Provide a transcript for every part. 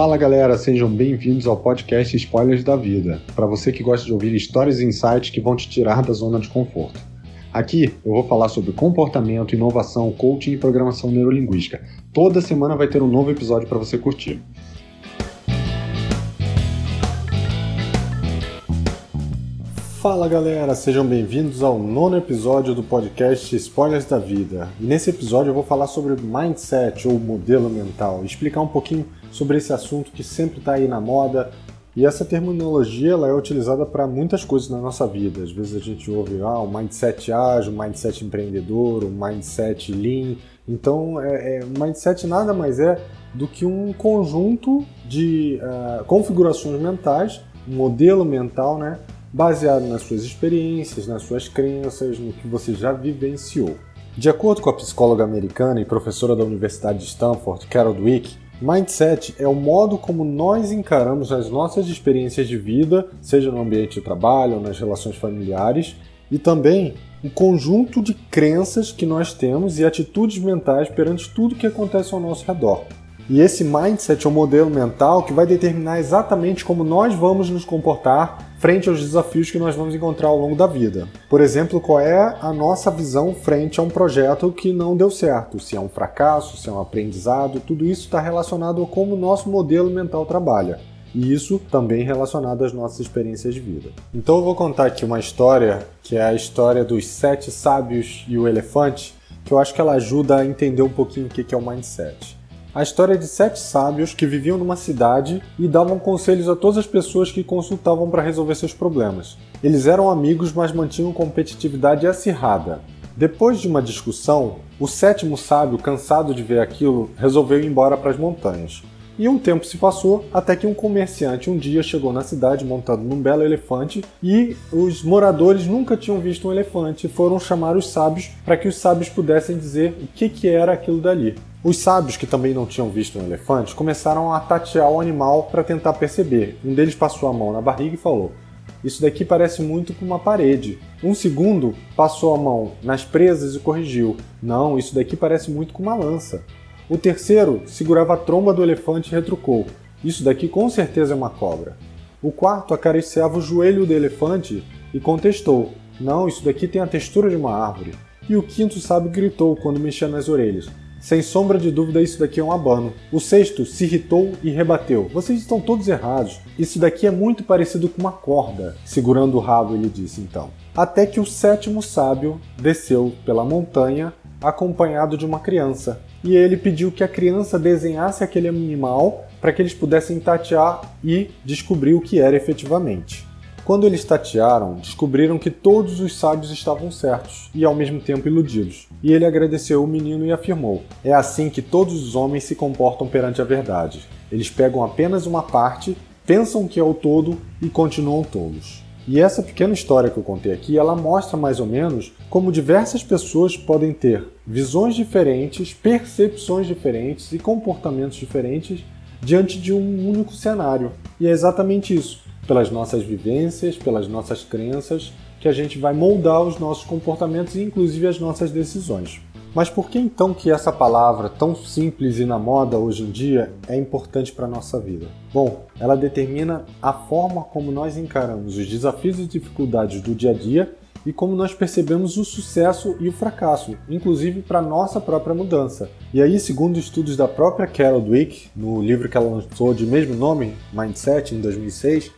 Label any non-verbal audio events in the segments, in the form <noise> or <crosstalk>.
Fala galera, sejam bem-vindos ao podcast Spoilers da Vida, para você que gosta de ouvir histórias e insights que vão te tirar da zona de conforto. Aqui eu vou falar sobre comportamento, inovação, coaching e programação neurolinguística. Toda semana vai ter um novo episódio para você curtir. Fala galera, sejam bem-vindos ao nono episódio do podcast Spoilers da Vida. E nesse episódio eu vou falar sobre mindset ou modelo mental, explicar um pouquinho sobre esse assunto que sempre está aí na moda. E essa terminologia ela é utilizada para muitas coisas na nossa vida. Às vezes a gente ouve ah, o mindset ágil, o mindset empreendedor, o mindset lean. Então, é, é, o mindset nada mais é do que um conjunto de uh, configurações mentais, um modelo mental, né, baseado nas suas experiências, nas suas crenças, no que você já vivenciou. De acordo com a psicóloga americana e professora da Universidade de Stanford, Carol Dweck, mindset é o modo como nós encaramos as nossas experiências de vida, seja no ambiente de trabalho ou nas relações familiares, e também o conjunto de crenças que nós temos e atitudes mentais perante tudo que acontece ao nosso redor. E esse mindset é o modelo mental que vai determinar exatamente como nós vamos nos comportar frente aos desafios que nós vamos encontrar ao longo da vida. Por exemplo, qual é a nossa visão frente a um projeto que não deu certo, se é um fracasso, se é um aprendizado, tudo isso está relacionado a como o nosso modelo mental trabalha. E isso também relacionado às nossas experiências de vida. Então eu vou contar aqui uma história que é a história dos sete sábios e o elefante, que eu acho que ela ajuda a entender um pouquinho o que é o mindset a história de sete sábios que viviam numa cidade e davam conselhos a todas as pessoas que consultavam para resolver seus problemas. Eles eram amigos, mas mantinham competitividade acirrada. Depois de uma discussão, o sétimo sábio, cansado de ver aquilo, resolveu ir embora para as montanhas. E um tempo se passou até que um comerciante um dia chegou na cidade montado num belo elefante e os moradores nunca tinham visto um elefante e foram chamar os sábios para que os sábios pudessem dizer o que, que era aquilo dali. Os sábios, que também não tinham visto um elefante, começaram a tatear o animal para tentar perceber. Um deles passou a mão na barriga e falou: Isso daqui parece muito com uma parede. Um segundo passou a mão nas presas e corrigiu: Não, isso daqui parece muito com uma lança. O terceiro segurava a tromba do elefante e retrucou: Isso daqui com certeza é uma cobra. O quarto acariciava o joelho do elefante e contestou: Não, isso daqui tem a textura de uma árvore. E o quinto sábio gritou quando mexia nas orelhas: Sem sombra de dúvida, isso daqui é um abano. O sexto se irritou e rebateu: Vocês estão todos errados. Isso daqui é muito parecido com uma corda. Segurando o rabo, ele disse então. Até que o sétimo sábio desceu pela montanha acompanhado de uma criança. E ele pediu que a criança desenhasse aquele animal para que eles pudessem tatear e descobrir o que era efetivamente. Quando eles tatearam, descobriram que todos os sábios estavam certos e ao mesmo tempo iludidos. E ele agradeceu o menino e afirmou: É assim que todos os homens se comportam perante a verdade. Eles pegam apenas uma parte, pensam que é o todo e continuam tolos. E essa pequena história que eu contei aqui, ela mostra mais ou menos como diversas pessoas podem ter visões diferentes, percepções diferentes e comportamentos diferentes diante de um único cenário. E é exatamente isso, pelas nossas vivências, pelas nossas crenças, que a gente vai moldar os nossos comportamentos e inclusive as nossas decisões. Mas por que então que essa palavra, tão simples e na moda hoje em dia, é importante para a nossa vida? Bom, ela determina a forma como nós encaramos os desafios e dificuldades do dia a dia e como nós percebemos o sucesso e o fracasso, inclusive para nossa própria mudança. E aí, segundo estudos da própria Carol Dweck, no livro que ela lançou de mesmo nome, Mindset, em 2006,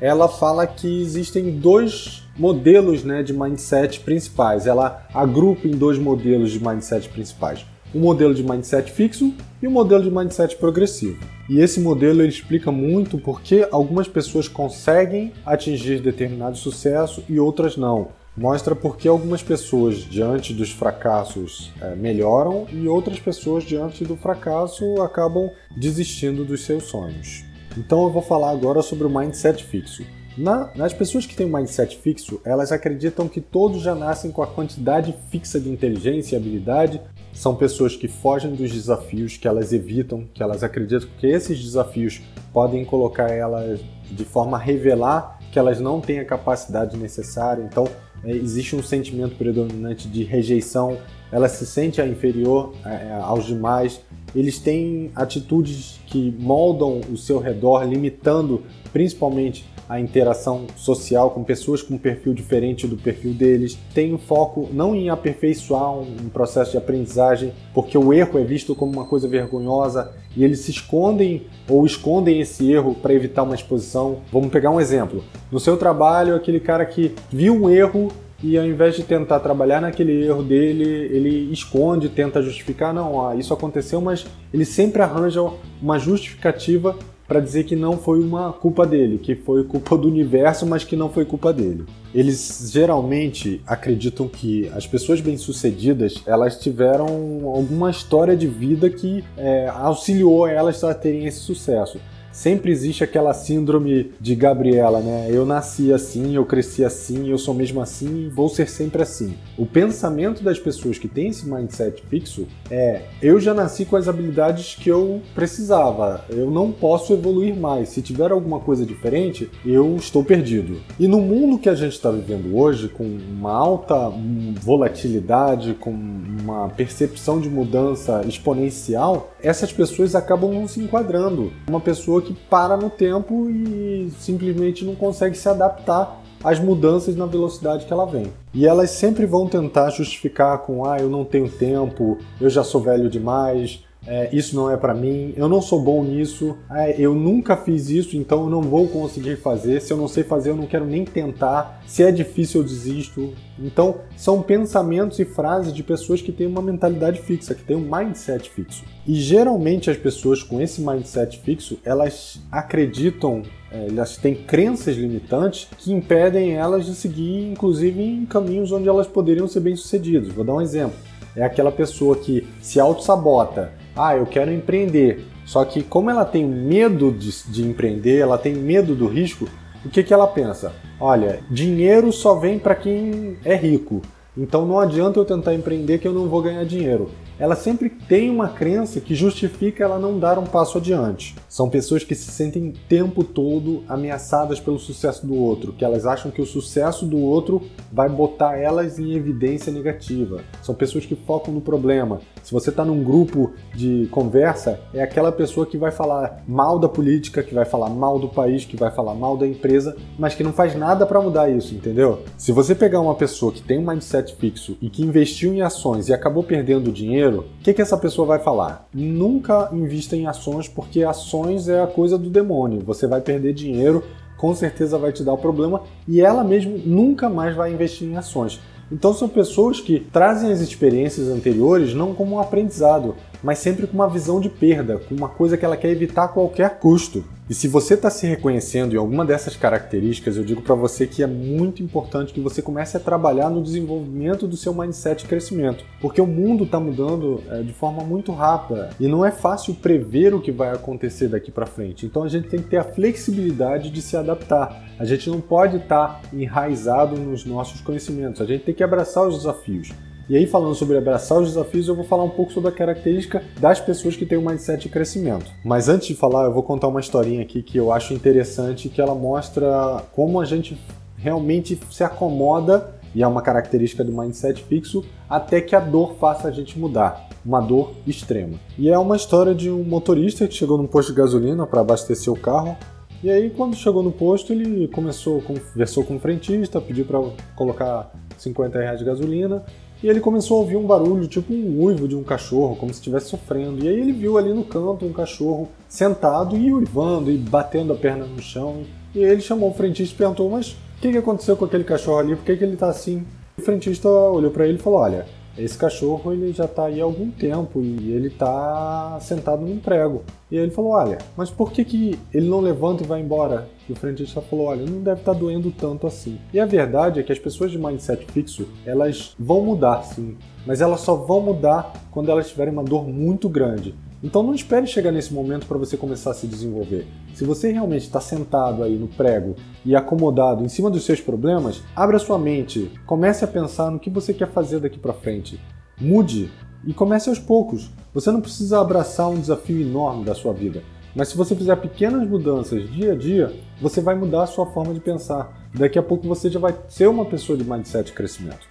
ela fala que existem dois modelos né, de mindset principais. Ela agrupa em dois modelos de mindset principais. Um modelo de mindset fixo e um modelo de mindset progressivo. E esse modelo ele explica muito porque algumas pessoas conseguem atingir determinado sucesso e outras não. Mostra porque algumas pessoas diante dos fracassos é, melhoram e outras pessoas diante do fracasso acabam desistindo dos seus sonhos. Então eu vou falar agora sobre o mindset fixo. Na, nas pessoas que têm um mindset fixo, elas acreditam que todos já nascem com a quantidade fixa de inteligência e habilidade. São pessoas que fogem dos desafios, que elas evitam, que elas acreditam que esses desafios podem colocar elas de forma a revelar que elas não têm a capacidade necessária. Então, é, existe um sentimento predominante de rejeição ela se sente inferior é, aos demais, eles têm atitudes que moldam o seu redor, limitando principalmente a interação social com pessoas com um perfil diferente do perfil deles. Tem um foco não em aperfeiçoar um processo de aprendizagem, porque o erro é visto como uma coisa vergonhosa e eles se escondem ou escondem esse erro para evitar uma exposição. Vamos pegar um exemplo. No seu trabalho, aquele cara que viu um erro e ao invés de tentar trabalhar naquele erro dele, ele esconde, tenta justificar, não, isso aconteceu, mas ele sempre arranja uma justificativa para dizer que não foi uma culpa dele, que foi culpa do universo, mas que não foi culpa dele. Eles geralmente acreditam que as pessoas bem-sucedidas elas tiveram alguma história de vida que é, auxiliou elas a terem esse sucesso sempre existe aquela síndrome de Gabriela, né? Eu nasci assim, eu cresci assim, eu sou mesmo assim vou ser sempre assim. O pensamento das pessoas que têm esse mindset fixo é: eu já nasci com as habilidades que eu precisava, eu não posso evoluir mais. Se tiver alguma coisa diferente, eu estou perdido. E no mundo que a gente está vivendo hoje, com uma alta volatilidade, com uma percepção de mudança exponencial, essas pessoas acabam não se enquadrando. Uma pessoa que para no tempo e simplesmente não consegue se adaptar às mudanças na velocidade que ela vem. E elas sempre vão tentar justificar com ah, eu não tenho tempo, eu já sou velho demais, é, isso não é para mim, eu não sou bom nisso, é, eu nunca fiz isso, então eu não vou conseguir fazer. Se eu não sei fazer, eu não quero nem tentar. Se é difícil, eu desisto. Então, são pensamentos e frases de pessoas que têm uma mentalidade fixa, que têm um mindset fixo. E geralmente as pessoas com esse mindset fixo, elas acreditam, é, elas têm crenças limitantes que impedem elas de seguir, inclusive, em caminhos onde elas poderiam ser bem-sucedidas. Vou dar um exemplo. É aquela pessoa que se auto-sabota ah, eu quero empreender. Só que como ela tem medo de, de empreender, ela tem medo do risco, o que, que ela pensa? Olha, dinheiro só vem para quem é rico. Então não adianta eu tentar empreender que eu não vou ganhar dinheiro ela sempre tem uma crença que justifica ela não dar um passo adiante. São pessoas que se sentem o tempo todo ameaçadas pelo sucesso do outro, que elas acham que o sucesso do outro vai botar elas em evidência negativa. São pessoas que focam no problema. Se você está num grupo de conversa, é aquela pessoa que vai falar mal da política, que vai falar mal do país, que vai falar mal da empresa, mas que não faz nada para mudar isso, entendeu? Se você pegar uma pessoa que tem um mindset fixo e que investiu em ações e acabou perdendo dinheiro, o que, que essa pessoa vai falar? Nunca invista em ações, porque ações é a coisa do demônio. Você vai perder dinheiro, com certeza vai te dar o problema, e ela mesmo nunca mais vai investir em ações. Então são pessoas que trazem as experiências anteriores não como um aprendizado, mas sempre com uma visão de perda, com uma coisa que ela quer evitar a qualquer custo. E se você está se reconhecendo em alguma dessas características, eu digo para você que é muito importante que você comece a trabalhar no desenvolvimento do seu mindset de crescimento, porque o mundo está mudando é, de forma muito rápida e não é fácil prever o que vai acontecer daqui para frente. Então a gente tem que ter a flexibilidade de se adaptar. A gente não pode estar tá enraizado nos nossos conhecimentos. A gente tem que abraçar os desafios. E aí, falando sobre abraçar os desafios, eu vou falar um pouco sobre a característica das pessoas que têm um mindset de crescimento. Mas antes de falar, eu vou contar uma historinha aqui que eu acho interessante, que ela mostra como a gente realmente se acomoda, e é uma característica do mindset fixo, até que a dor faça a gente mudar. Uma dor extrema. E é uma história de um motorista que chegou num posto de gasolina para abastecer o carro e aí, quando chegou no posto, ele começou, conversou com o frentista, pediu para colocar 50 reais de gasolina. E ele começou a ouvir um barulho, tipo um uivo de um cachorro, como se estivesse sofrendo. E aí ele viu ali no canto um cachorro sentado e uivando e batendo a perna no chão. E aí ele chamou o frentista e perguntou: Mas o que, que aconteceu com aquele cachorro ali? Por que, que ele está assim? O frentista olhou para ele e falou: Olha, esse cachorro ele já está aí há algum tempo e ele está sentado num prego. E aí ele falou: Olha, mas por que, que ele não levanta e vai embora? E o frentista falou: Olha, não deve estar tá doendo tanto assim. E a verdade é que as pessoas de mindset fixo elas vão mudar sim, mas elas só vão mudar quando elas tiverem uma dor muito grande. Então não espere chegar nesse momento para você começar a se desenvolver. Se você realmente está sentado aí no prego e acomodado em cima dos seus problemas, abra sua mente, comece a pensar no que você quer fazer daqui para frente. Mude e comece aos poucos. Você não precisa abraçar um desafio enorme da sua vida, mas se você fizer pequenas mudanças dia a dia, você vai mudar a sua forma de pensar. Daqui a pouco você já vai ser uma pessoa de mindset crescimento.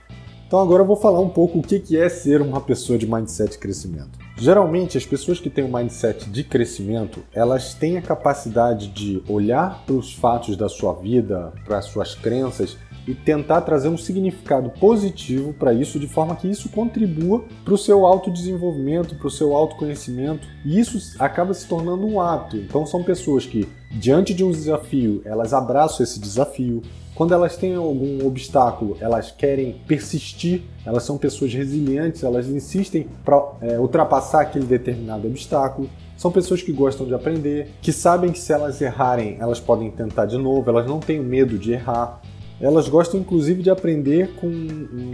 Então agora eu vou falar um pouco o que é ser uma pessoa de mindset crescimento. Geralmente as pessoas que têm um mindset de crescimento, elas têm a capacidade de olhar para os fatos da sua vida, para as suas crenças e tentar trazer um significado positivo para isso, de forma que isso contribua para o seu autodesenvolvimento, para o seu autoconhecimento, e isso acaba se tornando um hábito. Então, são pessoas que, diante de um desafio, elas abraçam esse desafio. Quando elas têm algum obstáculo, elas querem persistir, elas são pessoas resilientes, elas insistem para é, ultrapassar aquele determinado obstáculo. São pessoas que gostam de aprender, que sabem que se elas errarem, elas podem tentar de novo, elas não têm medo de errar. Elas gostam inclusive de aprender com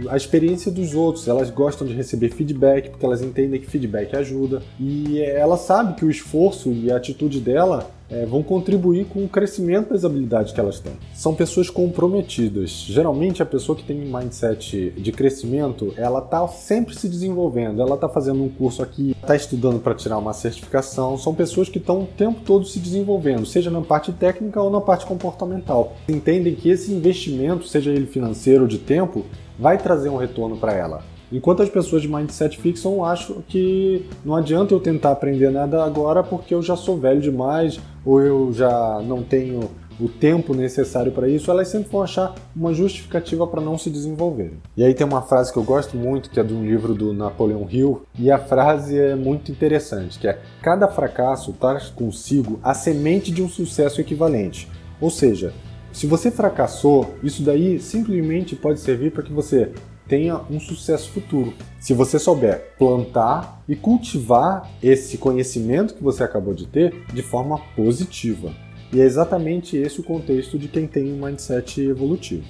a experiência dos outros, elas gostam de receber feedback, porque elas entendem que feedback ajuda, e ela sabe que o esforço e a atitude dela é, vão contribuir com o crescimento das habilidades que elas têm. São pessoas comprometidas. Geralmente a pessoa que tem um mindset de crescimento, ela está sempre se desenvolvendo, ela está fazendo um curso aqui, está estudando para tirar uma certificação. São pessoas que estão o tempo todo se desenvolvendo, seja na parte técnica ou na parte comportamental. Entendem que esse investimento, seja ele financeiro ou de tempo, vai trazer um retorno para ela. Enquanto as pessoas de mindset fixo acham que não adianta eu tentar aprender nada agora porque eu já sou velho demais ou eu já não tenho o tempo necessário para isso, elas sempre vão achar uma justificativa para não se desenvolverem. E aí tem uma frase que eu gosto muito, que é de um livro do Napoleão Hill, e a frase é muito interessante, que é: cada fracasso traz consigo a semente de um sucesso equivalente. Ou seja, se você fracassou, isso daí simplesmente pode servir para que você tenha um sucesso futuro. Se você souber plantar e cultivar esse conhecimento que você acabou de ter de forma positiva. E é exatamente esse o contexto de quem tem um mindset evolutivo.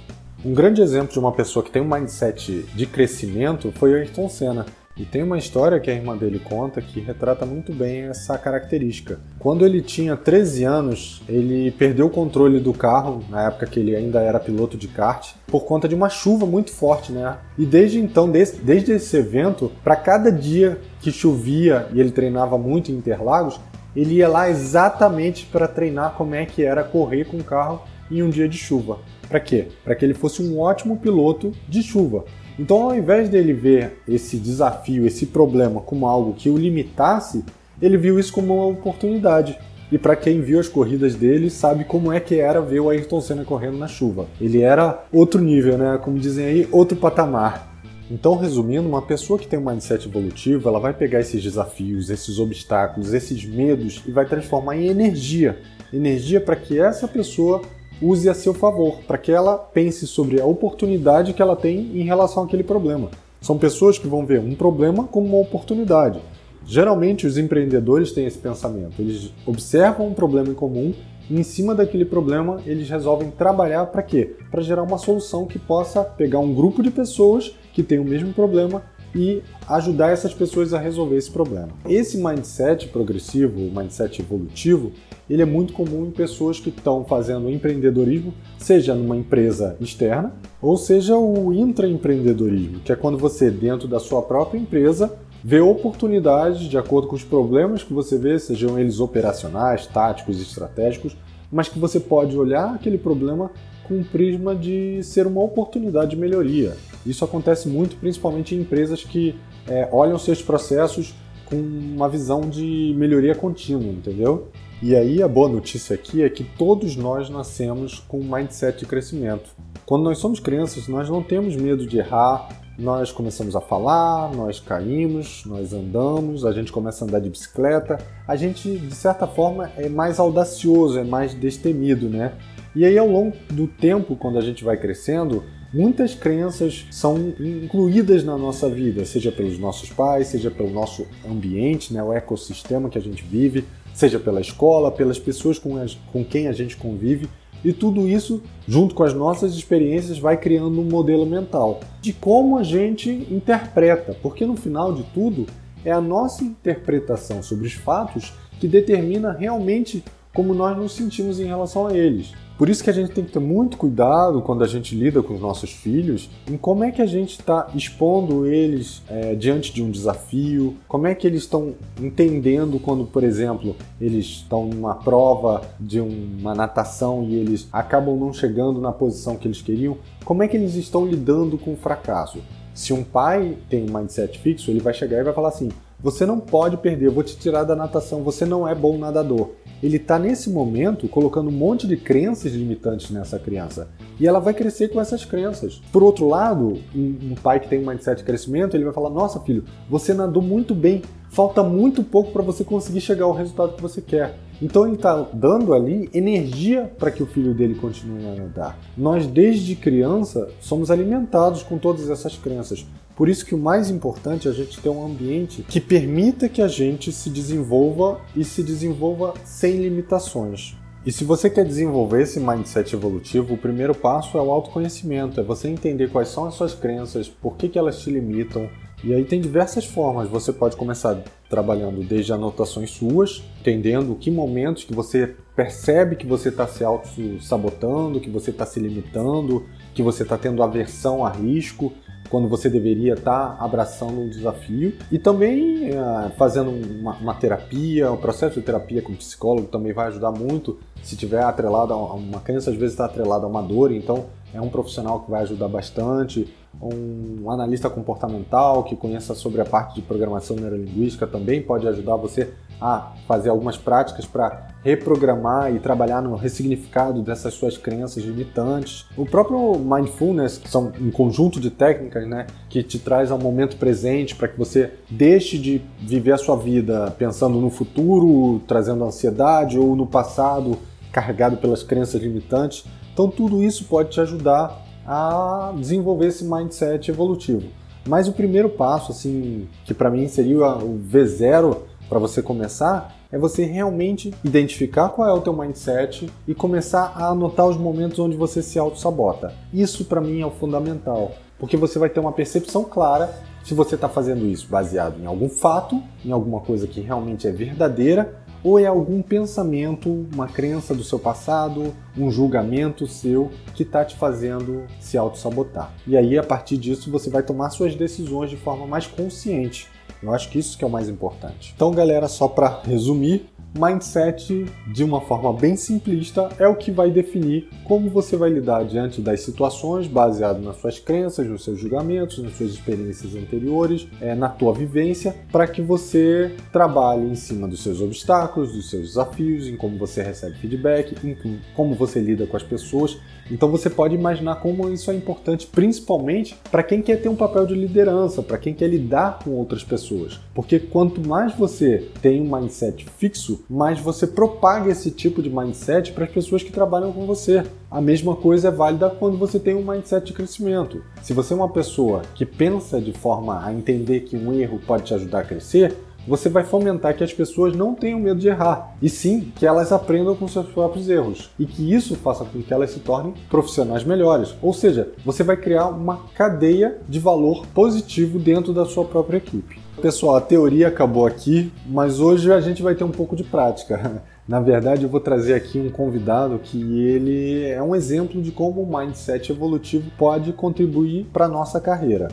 Um grande exemplo de uma pessoa que tem um mindset de crescimento foi Ayrton Senna. E tem uma história que a irmã dele conta que retrata muito bem essa característica. Quando ele tinha 13 anos, ele perdeu o controle do carro, na época que ele ainda era piloto de kart, por conta de uma chuva muito forte, né? E desde então, desde, desde esse evento, para cada dia que chovia e ele treinava muito em Interlagos, ele ia lá exatamente para treinar como é que era correr com o carro em um dia de chuva. Para quê? Para que ele fosse um ótimo piloto de chuva. Então, ao invés dele ver esse desafio, esse problema como algo que o limitasse, ele viu isso como uma oportunidade. E para quem viu as corridas dele, sabe como é que era ver o Ayrton Senna correndo na chuva. Ele era outro nível, né? Como dizem aí, outro patamar. Então, resumindo, uma pessoa que tem um mindset evolutivo, ela vai pegar esses desafios, esses obstáculos, esses medos e vai transformar em energia. Energia para que essa pessoa use a seu favor, para que ela pense sobre a oportunidade que ela tem em relação àquele problema. São pessoas que vão ver um problema como uma oportunidade. Geralmente os empreendedores têm esse pensamento. Eles observam um problema em comum e em cima daquele problema eles resolvem trabalhar para quê? Para gerar uma solução que possa pegar um grupo de pessoas que tem o mesmo problema e ajudar essas pessoas a resolver esse problema. Esse mindset progressivo, mindset evolutivo, ele é muito comum em pessoas que estão fazendo empreendedorismo, seja numa empresa externa, ou seja o intraempreendedorismo, que é quando você, dentro da sua própria empresa, vê oportunidades de acordo com os problemas que você vê, sejam eles operacionais, táticos, estratégicos, mas que você pode olhar aquele problema com um prisma de ser uma oportunidade de melhoria. Isso acontece muito, principalmente em empresas que é, olham seus processos com uma visão de melhoria contínua, entendeu? E aí a boa notícia aqui é que todos nós nascemos com um mindset de crescimento. Quando nós somos crianças, nós não temos medo de errar, nós começamos a falar, nós caímos, nós andamos, a gente começa a andar de bicicleta, a gente de certa forma é mais audacioso, é mais destemido, né? E aí ao longo do tempo, quando a gente vai crescendo, muitas crenças são incluídas na nossa vida, seja pelos nossos pais, seja pelo nosso ambiente, né, o ecossistema que a gente vive, seja pela escola, pelas pessoas com, as, com quem a gente convive. E tudo isso, junto com as nossas experiências, vai criando um modelo mental de como a gente interpreta, porque no final de tudo é a nossa interpretação sobre os fatos que determina realmente como nós nos sentimos em relação a eles. Por isso que a gente tem que ter muito cuidado quando a gente lida com os nossos filhos em como é que a gente está expondo eles é, diante de um desafio, como é que eles estão entendendo quando, por exemplo, eles estão numa prova de uma natação e eles acabam não chegando na posição que eles queriam, como é que eles estão lidando com o fracasso. Se um pai tem um mindset fixo, ele vai chegar e vai falar assim: você não pode perder, eu vou te tirar da natação, você não é bom nadador. Ele está nesse momento colocando um monte de crenças limitantes nessa criança. E ela vai crescer com essas crenças. Por outro lado, um, um pai que tem um mindset de crescimento, ele vai falar: Nossa, filho, você nadou muito bem, falta muito pouco para você conseguir chegar ao resultado que você quer. Então ele está dando ali energia para que o filho dele continue a nadar. Nós, desde criança, somos alimentados com todas essas crenças. Por isso que o mais importante é a gente ter um ambiente que permita que a gente se desenvolva e se desenvolva sem limitações. E se você quer desenvolver esse mindset evolutivo, o primeiro passo é o autoconhecimento, é você entender quais são as suas crenças, por que, que elas te limitam, e aí tem diversas formas. Você pode começar trabalhando desde anotações suas, entendendo que momentos que você percebe que você está se auto-sabotando, que você está se limitando, que você está tendo aversão a risco, quando você deveria estar tá abraçando um desafio. E também uh, fazendo uma, uma, terapia, o processo de terapia com psicólogo também vai ajudar muito. Se tiver atrelado a uma crença, às vezes está atrelado a uma dor, então é um profissional que vai ajudar bastante um analista comportamental que conheça sobre a parte de programação neurolinguística também pode ajudar você a fazer algumas práticas para reprogramar e trabalhar no ressignificado dessas suas crenças limitantes. O próprio mindfulness, que são um conjunto de técnicas, né, que te traz ao momento presente para que você deixe de viver a sua vida pensando no futuro, trazendo ansiedade ou no passado carregado pelas crenças limitantes. Então tudo isso pode te ajudar a desenvolver esse mindset evolutivo. Mas o primeiro passo, assim, que para mim seria o V0 para você começar, é você realmente identificar qual é o teu mindset e começar a anotar os momentos onde você se auto-sabota. Isso para mim é o fundamental, porque você vai ter uma percepção clara se você está fazendo isso baseado em algum fato, em alguma coisa que realmente é verdadeira ou é algum pensamento, uma crença do seu passado, um julgamento seu que está te fazendo se auto-sabotar. E aí, a partir disso, você vai tomar suas decisões de forma mais consciente. Eu acho que isso que é o mais importante. Então, galera, só para resumir, Mindset, de uma forma bem simplista, é o que vai definir como você vai lidar diante das situações, baseado nas suas crenças, nos seus julgamentos, nas suas experiências anteriores, é, na tua vivência, para que você trabalhe em cima dos seus obstáculos, dos seus desafios, em como você recebe feedback, em como você lida com as pessoas. Então você pode imaginar como isso é importante, principalmente para quem quer ter um papel de liderança, para quem quer lidar com outras pessoas. Porque quanto mais você tem um mindset fixo, mas você propaga esse tipo de mindset para as pessoas que trabalham com você. A mesma coisa é válida quando você tem um mindset de crescimento. Se você é uma pessoa que pensa de forma a entender que um erro pode te ajudar a crescer, você vai fomentar que as pessoas não tenham medo de errar, e sim que elas aprendam com seus próprios erros, e que isso faça com que elas se tornem profissionais melhores. Ou seja, você vai criar uma cadeia de valor positivo dentro da sua própria equipe. Pessoal, a teoria acabou aqui, mas hoje a gente vai ter um pouco de prática. <laughs> Na verdade, eu vou trazer aqui um convidado que ele é um exemplo de como o mindset evolutivo pode contribuir para a nossa carreira.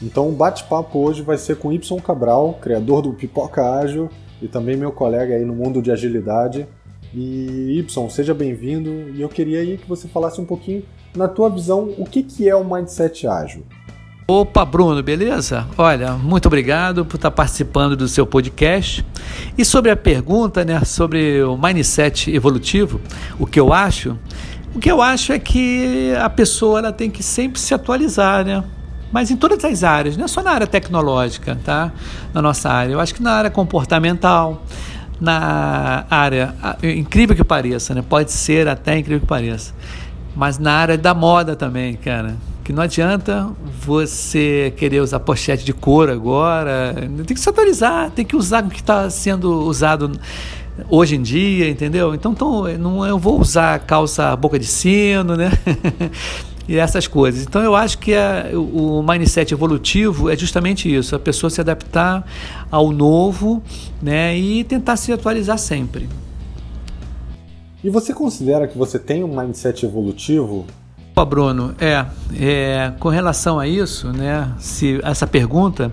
Então, o bate-papo hoje vai ser com Y Cabral, criador do Pipoca Ágil e também meu colega aí no mundo de agilidade. E Y, seja bem-vindo e eu queria aí que você falasse um pouquinho, na tua visão, o que, que é o mindset ágil? Opa, Bruno, beleza? Olha, muito obrigado por estar participando do seu podcast. E sobre a pergunta, né, sobre o mindset evolutivo, o que eu acho, o que eu acho é que a pessoa ela tem que sempre se atualizar, né? Mas em todas as áreas, não é só na área tecnológica, tá? Na nossa área, eu acho que na área comportamental, na área, incrível que pareça, né? Pode ser até incrível que pareça, mas na área da moda também, cara que não adianta você querer usar pochete de couro agora, tem que se atualizar, tem que usar o que está sendo usado hoje em dia, entendeu? Então, então não eu vou usar calça boca de sino, né? <laughs> e essas coisas. Então eu acho que a, o mindset evolutivo é justamente isso, a pessoa se adaptar ao novo, né, e tentar se atualizar sempre. E você considera que você tem um mindset evolutivo Opa, Bruno, é, é, com relação a isso, né, se essa pergunta,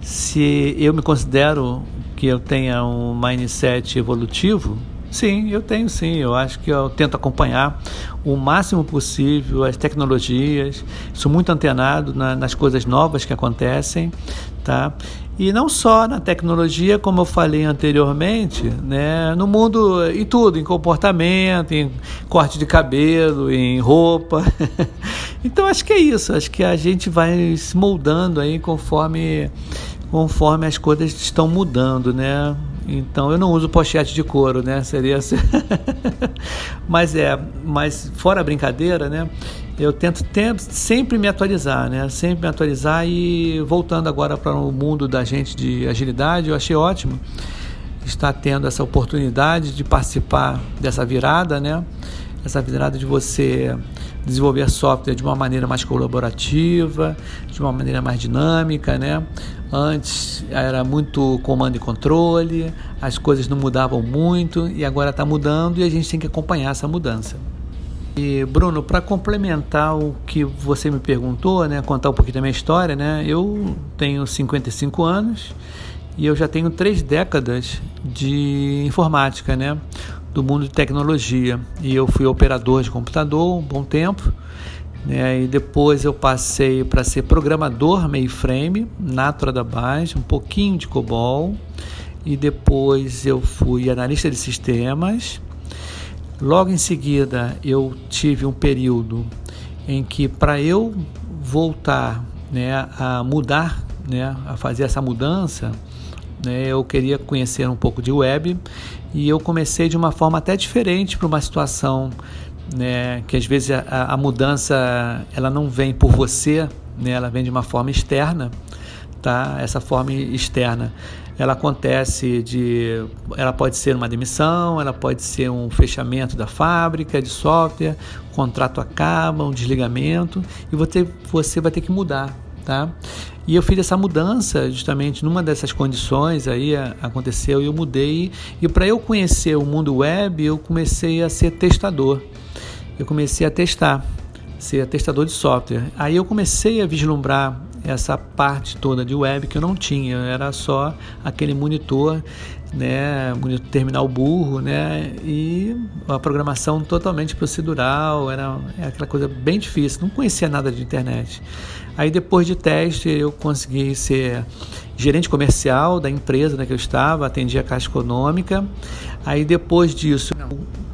se eu me considero que eu tenha um mindset evolutivo, Sim, eu tenho sim. Eu acho que eu tento acompanhar o máximo possível as tecnologias. Sou muito antenado na, nas coisas novas que acontecem, tá? E não só na tecnologia, como eu falei anteriormente, né? No mundo, em tudo, em comportamento, em corte de cabelo, em roupa. <laughs> então acho que é isso. Acho que a gente vai se moldando aí conforme conforme as coisas estão mudando, né? Então eu não uso pochete de couro, né? Seria assim. <laughs> mas é, mas fora a brincadeira, né? Eu tento, sempre me atualizar, né? Sempre me atualizar e voltando agora para o mundo da gente de agilidade, eu achei ótimo estar tendo essa oportunidade de participar dessa virada, né? Essa virada de você desenvolver software de uma maneira mais colaborativa, de uma maneira mais dinâmica, né? Antes era muito comando e controle, as coisas não mudavam muito e agora está mudando e a gente tem que acompanhar essa mudança. E Bruno, para complementar o que você me perguntou, né, contar um pouquinho da minha história, né, eu tenho 55 anos e eu já tenho três décadas de informática, né, do mundo de tecnologia. E eu fui operador de computador um bom tempo né? E depois eu passei para ser programador mainframe, Natura da Base, um pouquinho de COBOL. E depois eu fui analista de sistemas. Logo em seguida eu tive um período em que para eu voltar né, a mudar, né, a fazer essa mudança, né, eu queria conhecer um pouco de web e eu comecei de uma forma até diferente para uma situação né, que às vezes a, a, mudança ela não vem por você, né, ela vem de uma forma externa, tá? Essa forma externa, ela acontece de, ela pode ser uma demissão, ela pode ser um fechamento da fábrica de software, o contrato acaba, um desligamento e você, você vai ter que mudar, tá? E eu fiz essa mudança justamente numa dessas condições aí aconteceu e eu mudei e para eu conhecer o mundo web eu comecei a ser testador eu comecei a testar, ser testador de software. Aí eu comecei a vislumbrar essa parte toda de web que eu não tinha, era só aquele monitor, né, terminal burro, né, e a programação totalmente procedural, era, era aquela coisa bem difícil, não conhecia nada de internet. Aí depois de teste eu consegui ser gerente comercial da empresa na que eu estava, atendia a caixa econômica. Aí depois disso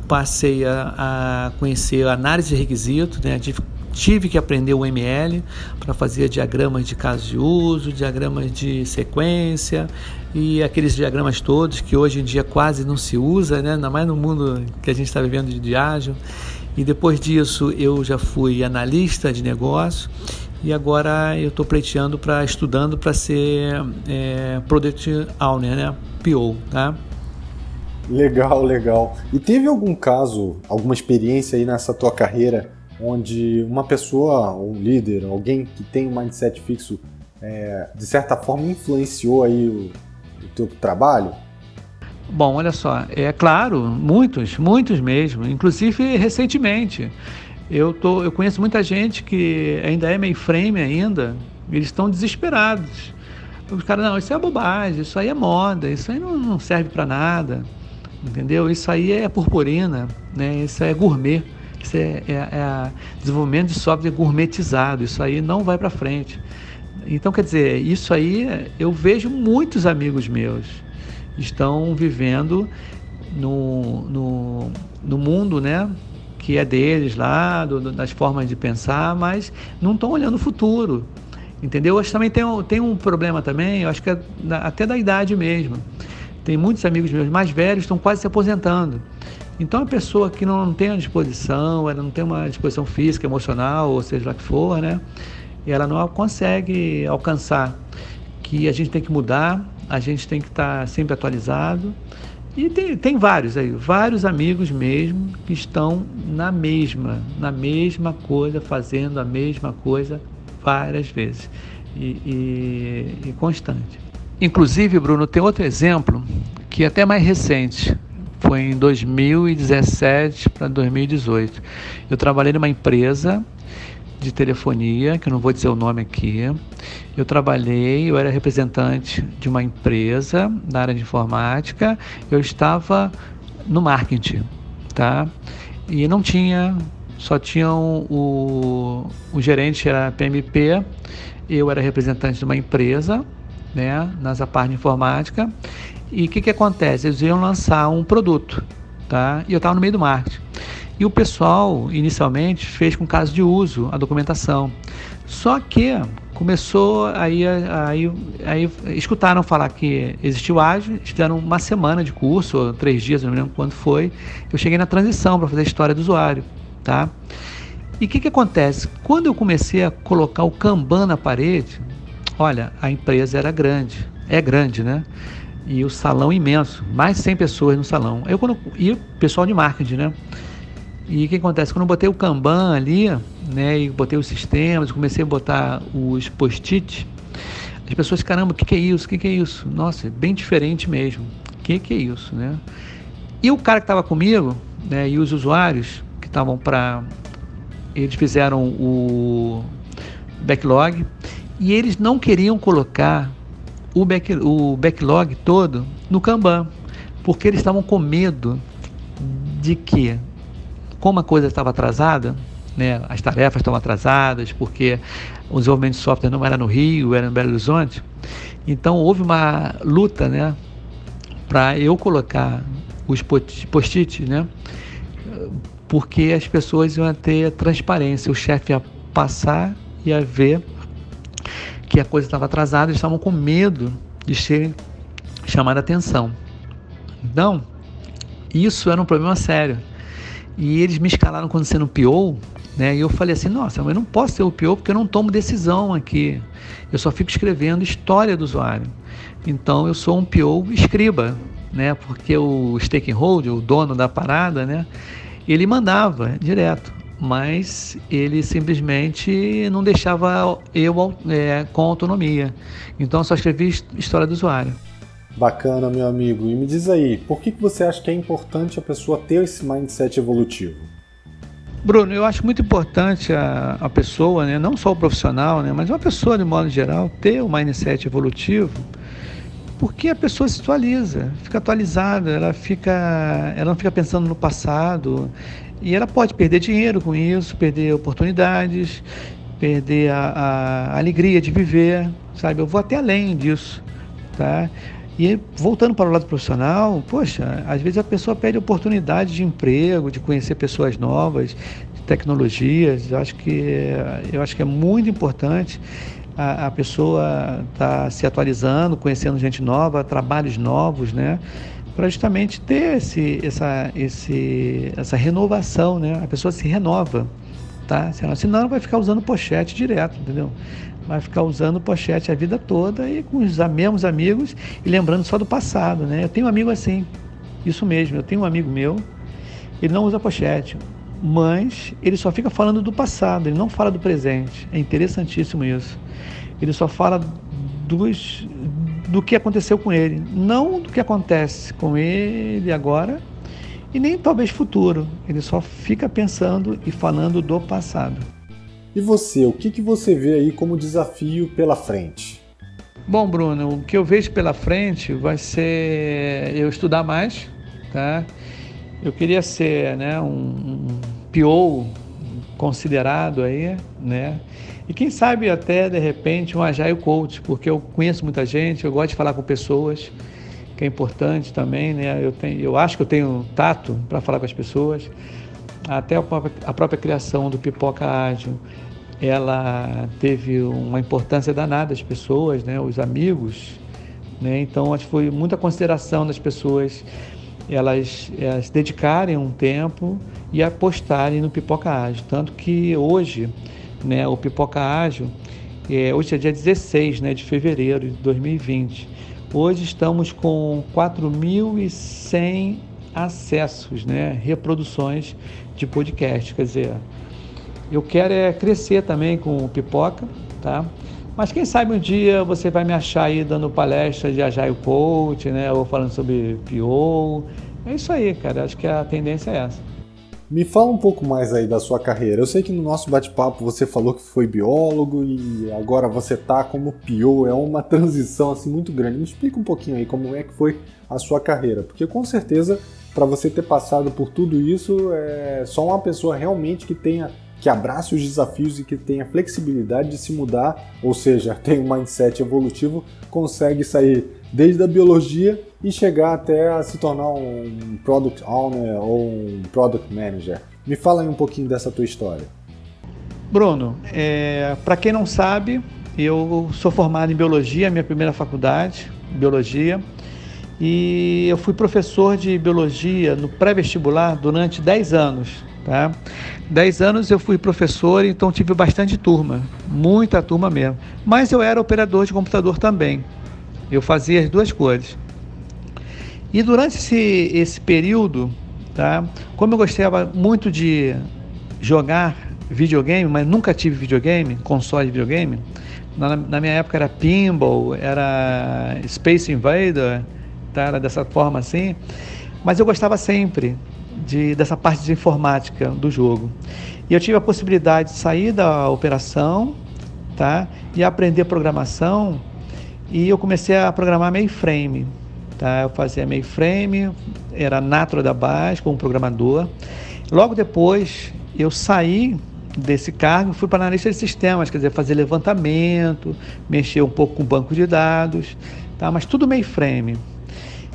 passei a, a conhecer a análise de requisitos, né? tive, tive que aprender o ML para fazer diagramas de caso de uso, diagramas de sequência e aqueles diagramas todos que hoje em dia quase não se usa, né? ainda mais no mundo que a gente está vivendo de ágil. E depois disso eu já fui analista de negócio e agora eu estou pleiteando para estudando para ser é, Product Owner, né? PO, tá? Legal, legal. E teve algum caso, alguma experiência aí nessa tua carreira onde uma pessoa, um líder, alguém que tem um mindset fixo, é, de certa forma influenciou aí o, o teu trabalho? Bom, olha só, é claro, muitos, muitos mesmo, inclusive recentemente. Eu, tô, eu conheço muita gente que ainda é mainframe ainda, eles estão desesperados. Os caras, não, isso é bobagem, isso aí é moda, isso aí não, não serve para nada entendeu? Isso aí é purpurina, né? Isso é gourmet, isso é, é, é desenvolvimento de software gourmetizado, isso aí não vai para frente. Então, quer dizer, isso aí eu vejo muitos amigos meus estão vivendo no, no, no mundo, né? Que é deles lá, do, das formas de pensar, mas não estão olhando o futuro, entendeu? Eu acho que também tem, tem um problema também, eu acho que é até da idade mesmo. Tem muitos amigos meus mais velhos estão quase se aposentando. Então, a pessoa que não tem a disposição, ela não tem uma disposição física, emocional, ou seja lá que for, né? Ela não consegue alcançar que a gente tem que mudar, a gente tem que estar sempre atualizado. E tem, tem vários aí, vários amigos mesmo que estão na mesma, na mesma coisa, fazendo a mesma coisa várias vezes e, e, e constante. Inclusive, Bruno, tem outro exemplo que é até mais recente. Foi em 2017 para 2018. Eu trabalhei numa empresa de telefonia, que eu não vou dizer o nome aqui. Eu trabalhei, eu era representante de uma empresa na área de informática. Eu estava no marketing, tá? E não tinha, só tinham o, o gerente era PMP, eu era representante de uma empresa, né, nessa parte de informática. E o que, que acontece? Eles iam lançar um produto, tá? E eu estava no meio do marketing. E o pessoal, inicialmente, fez com caso de uso a documentação. Só que começou aí, aí, aí escutaram falar que existiu ágil, fizeram uma semana de curso, ou três dias, não me lembro quando foi. Eu cheguei na transição para fazer a história do usuário, tá? E o que, que acontece? Quando eu comecei a colocar o Kanban na parede, olha, a empresa era grande, é grande, né? E o salão imenso, mais de 100 pessoas no salão. Eu, quando, e o pessoal de marketing, né? E o que acontece? Quando eu botei o Kanban ali, né, e botei os sistemas, comecei a botar os post-it, as pessoas, caramba, o que, que é isso? O que, que é isso? Nossa, é bem diferente mesmo. O que, que é isso, né? E o cara que estava comigo, né, e os usuários que estavam para... Eles fizeram o backlog e eles não queriam colocar o, back, o backlog todo no Kanban, porque eles estavam com medo de que como a coisa estava atrasada, né, as tarefas estavam atrasadas, porque o desenvolvimento de software não era no Rio, era no Belo Horizonte. Então houve uma luta né, para eu colocar os post-its, né, porque as pessoas iam ter transparência, o chefe ia passar e ia ver que a coisa estava atrasada, eles estavam com medo de ser chamada atenção. Então, isso era um problema sério. E eles me escalaram quando sendo PO, né? E eu falei assim, nossa, eu não posso ser o PO porque eu não tomo decisão aqui. Eu só fico escrevendo história do usuário. Então eu sou um PO escriba, né? Porque o stakeholder, o dono da parada, né? Ele mandava direto, mas ele simplesmente não deixava eu é, com autonomia. Então eu só escrevi história do usuário. Bacana, meu amigo. E me diz aí, por que você acha que é importante a pessoa ter esse mindset evolutivo? Bruno, eu acho muito importante a, a pessoa, né, não só o profissional, né, mas uma pessoa de modo geral, ter o mindset evolutivo, porque a pessoa se atualiza, fica atualizada, ela, fica, ela não fica pensando no passado, e ela pode perder dinheiro com isso, perder oportunidades, perder a, a alegria de viver, sabe? Eu vou até além disso, tá? E voltando para o lado profissional, poxa, às vezes a pessoa perde oportunidade de emprego, de conhecer pessoas novas, de tecnologias. Eu acho que, eu acho que é muito importante a, a pessoa estar tá se atualizando, conhecendo gente nova, trabalhos novos, né? Para justamente ter esse, essa, esse, essa renovação, né? A pessoa se renova, tá? Senão vai ficar usando pochete direto, entendeu? vai ficar usando pochete a vida toda e com os mesmos amigos e lembrando só do passado, né? Eu tenho um amigo assim, isso mesmo, eu tenho um amigo meu, ele não usa pochete, mas ele só fica falando do passado, ele não fala do presente. É interessantíssimo isso. Ele só fala dos, do que aconteceu com ele, não do que acontece com ele agora e nem talvez futuro. Ele só fica pensando e falando do passado. E você, o que, que você vê aí como desafio pela frente? Bom, Bruno, o que eu vejo pela frente vai ser eu estudar mais, tá? Eu queria ser, né, um, um PO considerado aí, né? E quem sabe até de repente um agile coach, porque eu conheço muita gente, eu gosto de falar com pessoas, que é importante também, né? Eu tenho, eu acho que eu tenho tato para falar com as pessoas. Até a própria, a própria criação do Pipoca Ágil ela teve uma importância danada às pessoas, né, os amigos, né, então acho que foi muita consideração das pessoas elas, elas dedicarem um tempo e apostarem no Pipoca Ágil, tanto que hoje, né, o Pipoca Ágil, é, hoje é dia 16 né, de fevereiro de 2020, hoje estamos com 4.100 acessos, né, reproduções de podcast, quer dizer, eu quero é crescer também com o Pipoca, tá? Mas quem sabe um dia você vai me achar aí dando palestra de Agile Coach, né? Ou falando sobre PO. É isso aí, cara. Acho que a tendência é essa. Me fala um pouco mais aí da sua carreira. Eu sei que no nosso bate-papo você falou que foi biólogo e agora você tá como PO. É uma transição assim muito grande. Me explica um pouquinho aí como é que foi a sua carreira, porque com certeza para você ter passado por tudo isso, é só uma pessoa realmente que tenha que abrace os desafios e que tenha flexibilidade de se mudar, ou seja, <laughs> tem um mindset evolutivo, consegue sair desde a biologia e chegar até a se tornar um product owner ou um product manager. Me fala aí um pouquinho dessa tua história. Bruno, é, para quem não sabe, eu sou formado em biologia, minha primeira faculdade, biologia, e eu fui professor de biologia no pré-vestibular durante 10 anos. Tá? 10 anos eu fui professor, então tive bastante turma, muita turma mesmo. Mas eu era operador de computador também. Eu fazia as duas coisas. E durante esse, esse período, tá? como eu gostava muito de jogar videogame, mas nunca tive videogame, console de videogame, na, na minha época era Pinball, era Space Invader, tá? era dessa forma assim. Mas eu gostava sempre de, dessa parte de informática do jogo. E eu tive a possibilidade de sair da operação tá? e aprender programação. E eu comecei a programar mainframe. Tá? Eu fazia mainframe, era nato da base como programador. Logo depois eu saí desse cargo fui para analista de sistemas, quer dizer, fazer levantamento, mexer um pouco com banco de dados, tá? mas tudo mainframe.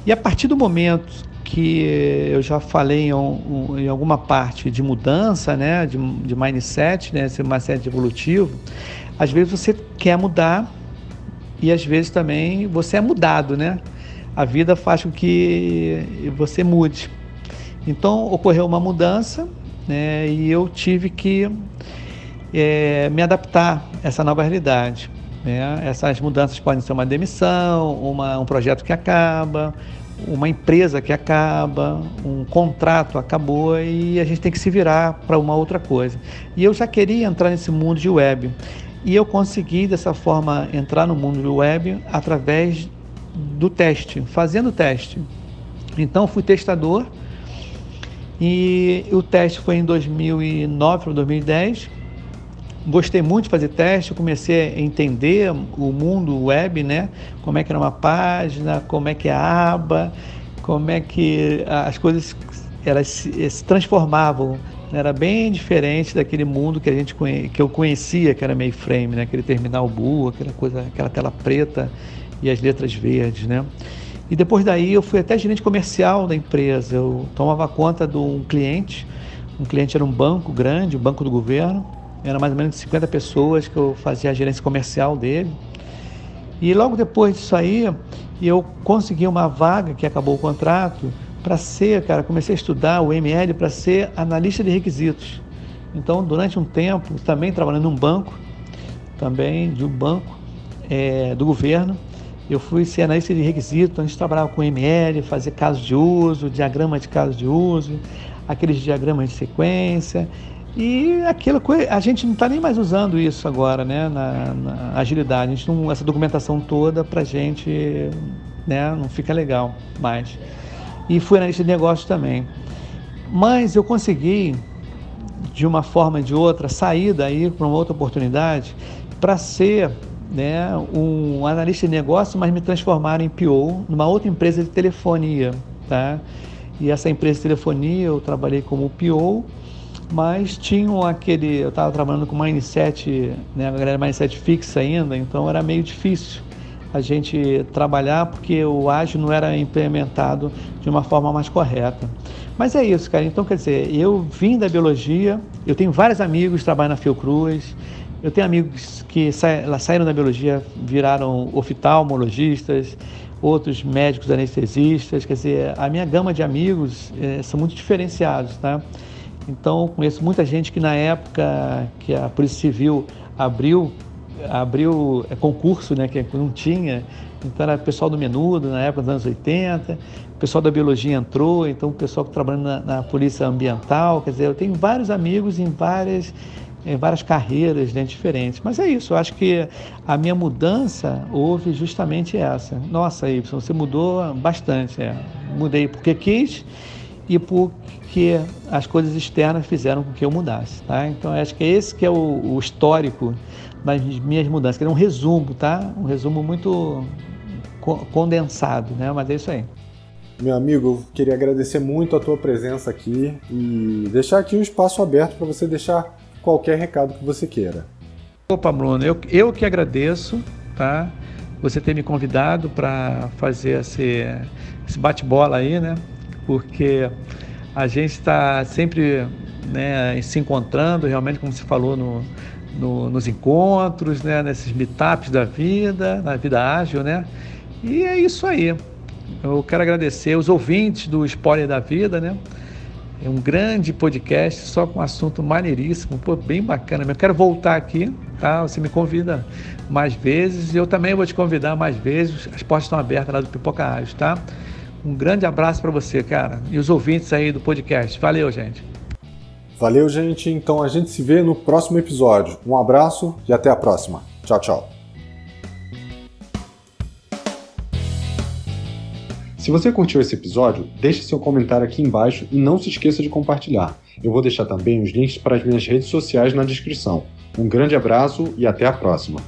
E a partir do momento que eu já falei em, um, em alguma parte de mudança, né, de, de mindset, né, esse mindset evolutivo, às vezes você quer mudar e às vezes também você é mudado, né? A vida faz com que você mude. Então ocorreu uma mudança né, e eu tive que é, me adaptar a essa nova realidade. Né? Essas mudanças podem ser uma demissão, uma, um projeto que acaba, uma empresa que acaba, um contrato acabou e a gente tem que se virar para uma outra coisa. E eu já queria entrar nesse mundo de web. E eu consegui dessa forma entrar no mundo do web através do teste, fazendo teste. Então fui testador e o teste foi em 2009 para 2010. Gostei muito de fazer teste, comecei a entender o mundo web, né? Como é que era uma página, como é que é a aba, como é que as coisas elas se, se transformavam. Era bem diferente daquele mundo que a gente que eu conhecia, que era mainframe, né? Aquele terminal bull, aquela coisa, aquela tela preta e as letras verdes, né? E depois daí eu fui até gerente comercial da empresa. Eu tomava conta de um cliente. Um cliente era um banco grande, o um banco do governo. Era mais ou menos 50 pessoas que eu fazia a gerência comercial dele. E logo depois disso aí, eu consegui uma vaga que acabou o contrato para ser, cara, comecei a estudar o ML para ser analista de requisitos. Então, durante um tempo, também trabalhando num banco, também de um banco é, do governo, eu fui ser analista de requisitos, a gente trabalhava com ML, fazer casos de uso, diagrama de casos de uso, aqueles diagramas de sequência. E aquilo, a gente não está nem mais usando isso agora, né, na, na agilidade. A gente não, essa documentação toda para a gente, né, não fica legal mais. E fui analista de negócios também. Mas eu consegui, de uma forma ou de outra, sair daí para uma outra oportunidade para ser né, um analista de negócio, mas me transformaram em PO numa outra empresa de telefonia, tá? E essa empresa de telefonia eu trabalhei como PO, mas tinham aquele, eu estava trabalhando com mindset, né, a galera mindset fixa ainda, então era meio difícil a gente trabalhar porque o ágil não era implementado de uma forma mais correta. Mas é isso, cara. Então, quer dizer, eu vim da biologia, eu tenho vários amigos que trabalham na Fiocruz, eu tenho amigos que sa saíram da biologia, viraram oftalmologistas, outros médicos anestesistas, quer dizer, a minha gama de amigos é, são muito diferenciados, tá? Então, conheço muita gente que na época que a Polícia Civil abriu abriu é, concurso, né, que não tinha, então era pessoal do Menudo, na época dos anos 80, o pessoal da biologia entrou, então o pessoal que trabalha na, na Polícia Ambiental, quer dizer, eu tenho vários amigos em várias em várias carreiras né, diferentes. Mas é isso, eu acho que a minha mudança houve justamente essa. Nossa, Y, você mudou bastante. É. Mudei porque quis e porque as coisas externas fizeram com que eu mudasse. Tá? Então, acho que esse que é o, o histórico das minhas mudanças, que é um resumo, tá? Um resumo muito condensado, né? Mas é isso aí. Meu amigo, eu queria agradecer muito a tua presença aqui e deixar aqui um espaço aberto para você deixar qualquer recado que você queira. Opa, Bruno, eu, eu que agradeço, tá? Você ter me convidado para fazer esse, esse bate-bola aí, né? Porque a gente está sempre né, se encontrando, realmente, como você falou, no, no, nos encontros, né, nesses meetups da vida, na vida ágil, né? E é isso aí. Eu quero agradecer os ouvintes do Spoiler da Vida, né? É um grande podcast, só com um assunto maneiríssimo, pô, bem bacana. Eu quero voltar aqui, tá? Você me convida mais vezes e eu também vou te convidar mais vezes. As portas estão abertas lá do Pipoca Ágil, tá? Um grande abraço para você, cara, e os ouvintes aí do podcast. Valeu, gente. Valeu, gente. Então a gente se vê no próximo episódio. Um abraço e até a próxima. Tchau, tchau. Se você curtiu esse episódio, deixe seu comentário aqui embaixo e não se esqueça de compartilhar. Eu vou deixar também os links para as minhas redes sociais na descrição. Um grande abraço e até a próxima.